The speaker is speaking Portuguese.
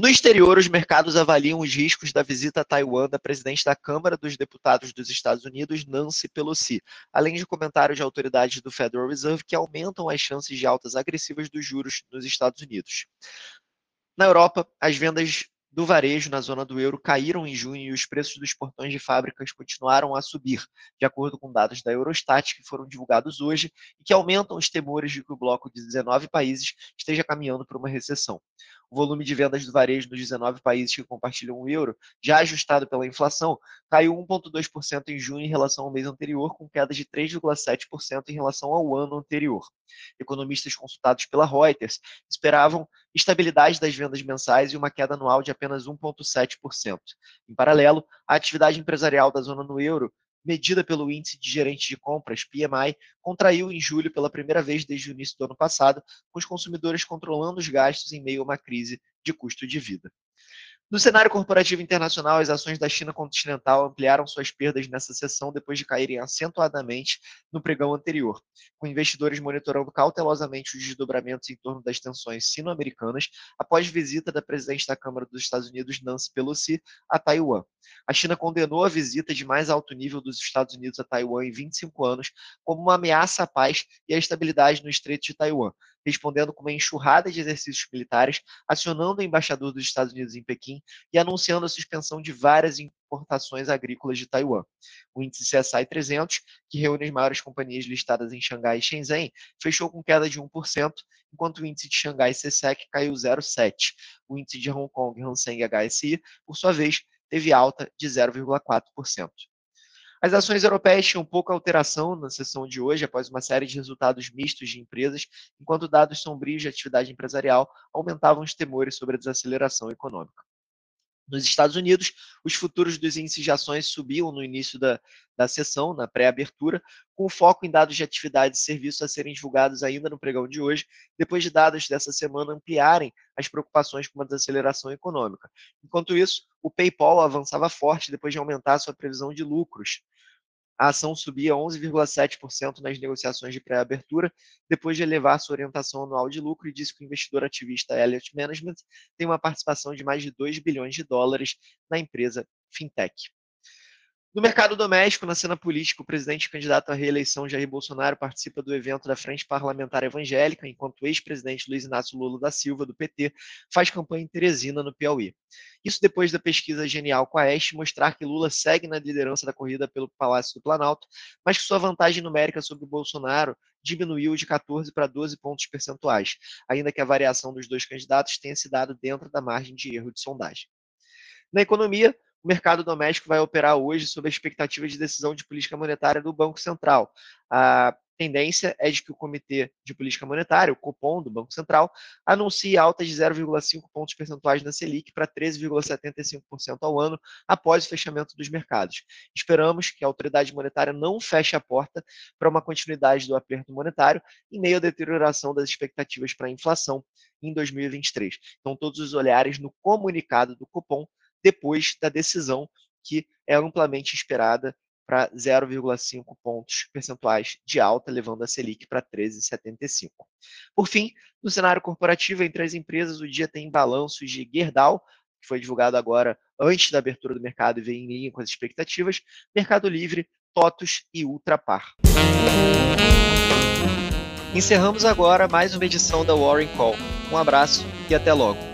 No exterior, os mercados avaliam os riscos da visita a Taiwan da presidente da Câmara dos Deputados dos Estados Unidos, Nancy Pelosi, além de comentários de autoridades do Federal Reserve que aumentam as chances de altas agressivas dos juros nos Estados Unidos. Na Europa, as vendas do varejo na zona do euro caíram em junho e os preços dos portões de fábricas continuaram a subir, de acordo com dados da Eurostat que foram divulgados hoje e que aumentam os temores de que o bloco de 19 países esteja caminhando para uma recessão. O volume de vendas do varejo nos 19 países que compartilham o euro, já ajustado pela inflação, caiu 1,2% em junho em relação ao mês anterior, com queda de 3,7% em relação ao ano anterior. Economistas consultados pela Reuters esperavam estabilidade das vendas mensais e uma queda anual de apenas 1,7%. Em paralelo, a atividade empresarial da zona no euro medida pelo Índice de Gerentes de Compras, PMI, contraiu em julho pela primeira vez desde o início do ano passado, com os consumidores controlando os gastos em meio a uma crise de custo de vida. No cenário corporativo internacional, as ações da China continental ampliaram suas perdas nessa sessão depois de caírem acentuadamente no pregão anterior, com investidores monitorando cautelosamente os desdobramentos em torno das tensões sino-americanas após visita da presidente da Câmara dos Estados Unidos, Nancy Pelosi, a Taiwan. A China condenou a visita de mais alto nível dos Estados Unidos a Taiwan em 25 anos como uma ameaça à paz e à estabilidade no Estreito de Taiwan, respondendo com uma enxurrada de exercícios militares, acionando o embaixador dos Estados Unidos em Pequim e anunciando a suspensão de várias importações agrícolas de Taiwan. O índice CSI 300, que reúne as maiores companhias listadas em Xangai e Shenzhen, fechou com queda de 1%, enquanto o índice de Xangai CSEC caiu 0,7%. O índice de Hong Kong Hang Seng HSI, por sua vez, teve alta de 0,4%. As ações europeias tinham pouca alteração na sessão de hoje, após uma série de resultados mistos de empresas, enquanto dados sombrios de atividade empresarial aumentavam os temores sobre a desaceleração econômica. Nos Estados Unidos, os futuros dos índices de ações subiam no início da, da sessão, na pré-abertura, com foco em dados de atividade e serviços a serem divulgados ainda no pregão de hoje, depois de dados dessa semana ampliarem as preocupações com uma desaceleração econômica. Enquanto isso, o PayPal avançava forte depois de aumentar sua previsão de lucros a ação subia 11,7% nas negociações de pré-abertura, depois de elevar sua orientação anual de lucro e disse que o investidor ativista Elliott Management tem uma participação de mais de 2 bilhões de dólares na empresa fintech. No mercado doméstico, na cena política, o presidente candidato à reeleição Jair Bolsonaro participa do evento da Frente Parlamentar Evangélica, enquanto o ex-presidente Luiz Inácio Lula da Silva, do PT, faz campanha em Teresina, no Piauí. Isso depois da pesquisa Genial com a Este mostrar que Lula segue na liderança da corrida pelo Palácio do Planalto, mas que sua vantagem numérica sobre Bolsonaro diminuiu de 14 para 12 pontos percentuais, ainda que a variação dos dois candidatos tenha se dado dentro da margem de erro de sondagem. Na economia, o mercado doméstico vai operar hoje sob a expectativa de decisão de política monetária do Banco Central. A tendência é de que o Comitê de Política Monetária, o Copom do Banco Central, anuncie alta de 0,5 pontos percentuais na Selic para 13,75% ao ano após o fechamento dos mercados. Esperamos que a autoridade monetária não feche a porta para uma continuidade do aperto monetário em meio à deterioração das expectativas para a inflação em 2023. Então, todos os olhares no comunicado do Copom depois da decisão que é amplamente esperada para 0,5 pontos percentuais de alta, levando a Selic para 13,75. Por fim, no cenário corporativo, entre as empresas, o dia tem balanços de Gerdau, que foi divulgado agora antes da abertura do mercado e vem em linha com as expectativas, Mercado Livre, TOTUS e Ultrapar. Encerramos agora mais uma edição da Warren Call. Um abraço e até logo.